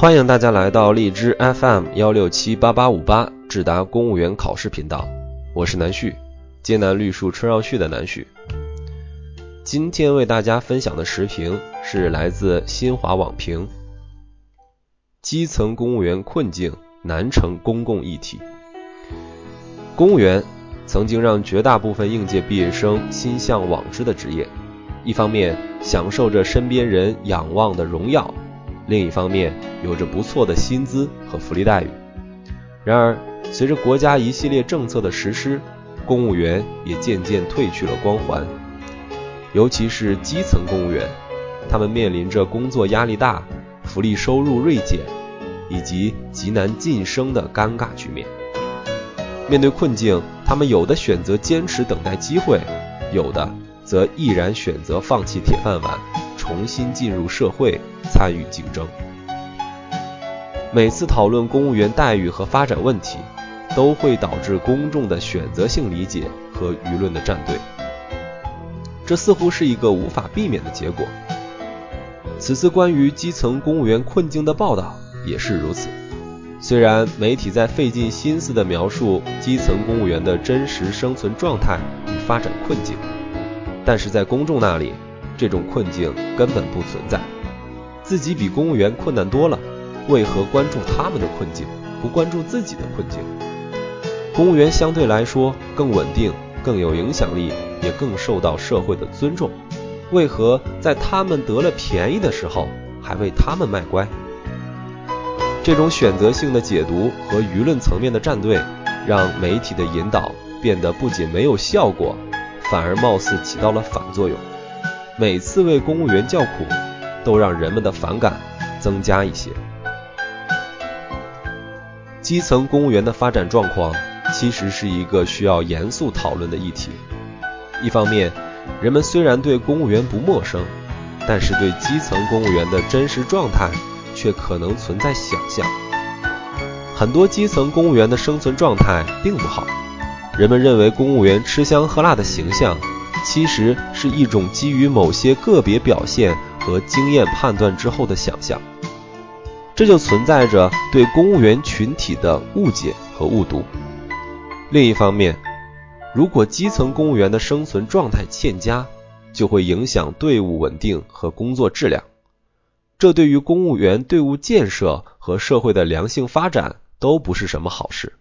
欢迎大家来到荔枝 FM 幺六七八八五八智达公务员考试频道，我是南旭，艰难绿树春绕絮的南旭。今天为大家分享的时评是来自新华网评：基层公务员困境难成公共议题。公务员曾经让绝大部分应届毕业生心向往之的职业，一方面享受着身边人仰望的荣耀。另一方面，有着不错的薪资和福利待遇。然而，随着国家一系列政策的实施，公务员也渐渐褪去了光环。尤其是基层公务员，他们面临着工作压力大、福利收入锐减以及极难晋升的尴尬局面。面对困境，他们有的选择坚持等待机会，有的则毅然选择放弃铁饭碗，重新进入社会。参与竞争。每次讨论公务员待遇和发展问题，都会导致公众的选择性理解和舆论的站队，这似乎是一个无法避免的结果。此次关于基层公务员困境的报道也是如此。虽然媒体在费尽心思地描述基层公务员的真实生存状态与发展困境，但是在公众那里，这种困境根本不存在。自己比公务员困难多了，为何关注他们的困境，不关注自己的困境？公务员相对来说更稳定、更有影响力，也更受到社会的尊重，为何在他们得了便宜的时候还为他们卖乖？这种选择性的解读和舆论层面的站队，让媒体的引导变得不仅没有效果，反而貌似起到了反作用。每次为公务员叫苦。都让人们的反感增加一些。基层公务员的发展状况其实是一个需要严肃讨论的议题。一方面，人们虽然对公务员不陌生，但是对基层公务员的真实状态却可能存在想象。很多基层公务员的生存状态并不好。人们认为公务员吃香喝辣的形象，其实是一种基于某些个别表现。和经验判断之后的想象，这就存在着对公务员群体的误解和误读。另一方面，如果基层公务员的生存状态欠佳，就会影响队伍稳定和工作质量，这对于公务员队伍建设和社会的良性发展都不是什么好事。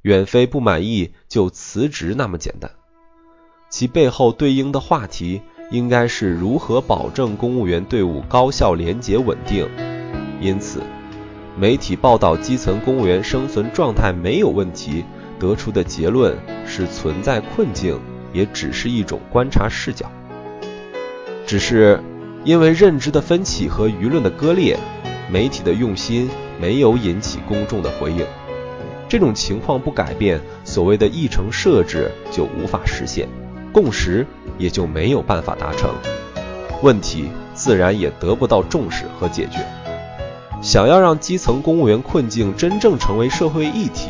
远非不满意就辞职那么简单，其背后对应的话题。应该是如何保证公务员队伍高效、廉洁、稳定。因此，媒体报道基层公务员生存状态没有问题，得出的结论是存在困境，也只是一种观察视角。只是因为认知的分歧和舆论的割裂，媒体的用心没有引起公众的回应。这种情况不改变，所谓的议程设置就无法实现。共识也就没有办法达成，问题自然也得不到重视和解决。想要让基层公务员困境真正成为社会议题，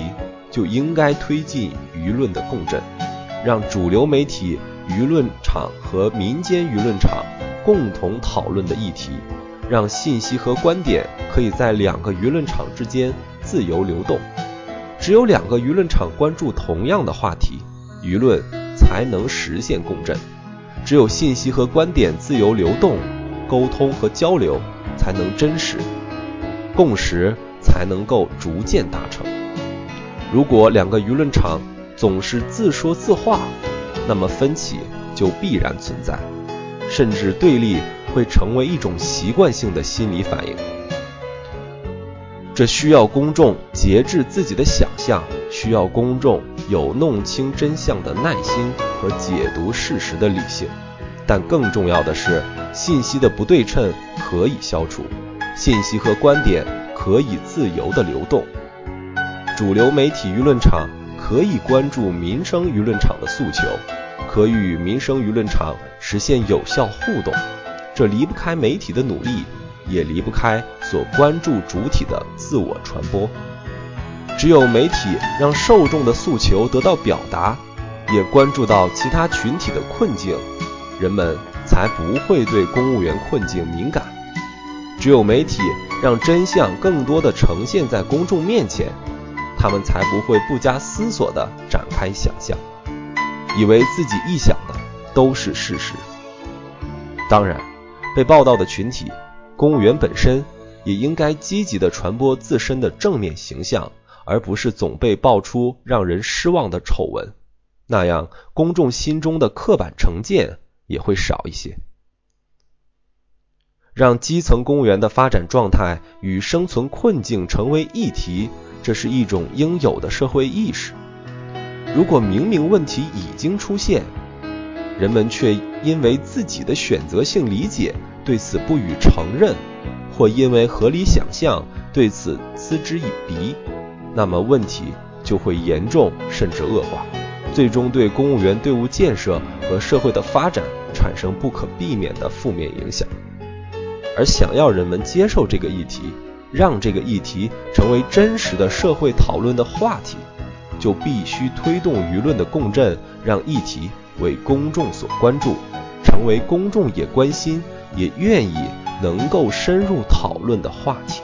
就应该推进舆论的共振，让主流媒体舆论场和民间舆论场共同讨论的议题，让信息和观点可以在两个舆论场之间自由流动。只有两个舆论场关注同样的话题，舆论。才能实现共振，只有信息和观点自由流动，沟通和交流才能真实，共识才能够逐渐达成。如果两个舆论场总是自说自话，那么分歧就必然存在，甚至对立会成为一种习惯性的心理反应。这需要公众节制自己的想象，需要公众有弄清真相的耐心和解读事实的理性。但更重要的是，信息的不对称可以消除，信息和观点可以自由的流动。主流媒体舆论场可以关注民生舆论场的诉求，可与民生舆论场实现有效互动。这离不开媒体的努力。也离不开所关注主体的自我传播。只有媒体让受众的诉求得到表达，也关注到其他群体的困境，人们才不会对公务员困境敏感。只有媒体让真相更多的呈现在公众面前，他们才不会不加思索地展开想象，以为自己臆想的都是事实。当然，被报道的群体，公务员本身也应该积极地传播自身的正面形象，而不是总被爆出让人失望的丑闻，那样公众心中的刻板成见也会少一些。让基层公务员的发展状态与生存困境成为议题，这是一种应有的社会意识。如果明明问题已经出现，人们却因为自己的选择性理解对此不予承认，或因为合理想象对此嗤之以鼻，那么问题就会严重甚至恶化，最终对公务员队伍建设和社会的发展产生不可避免的负面影响。而想要人们接受这个议题，让这个议题成为真实的社会讨论的话题，就必须推动舆论的共振，让议题。为公众所关注，成为公众也关心、也愿意能够深入讨论的话题。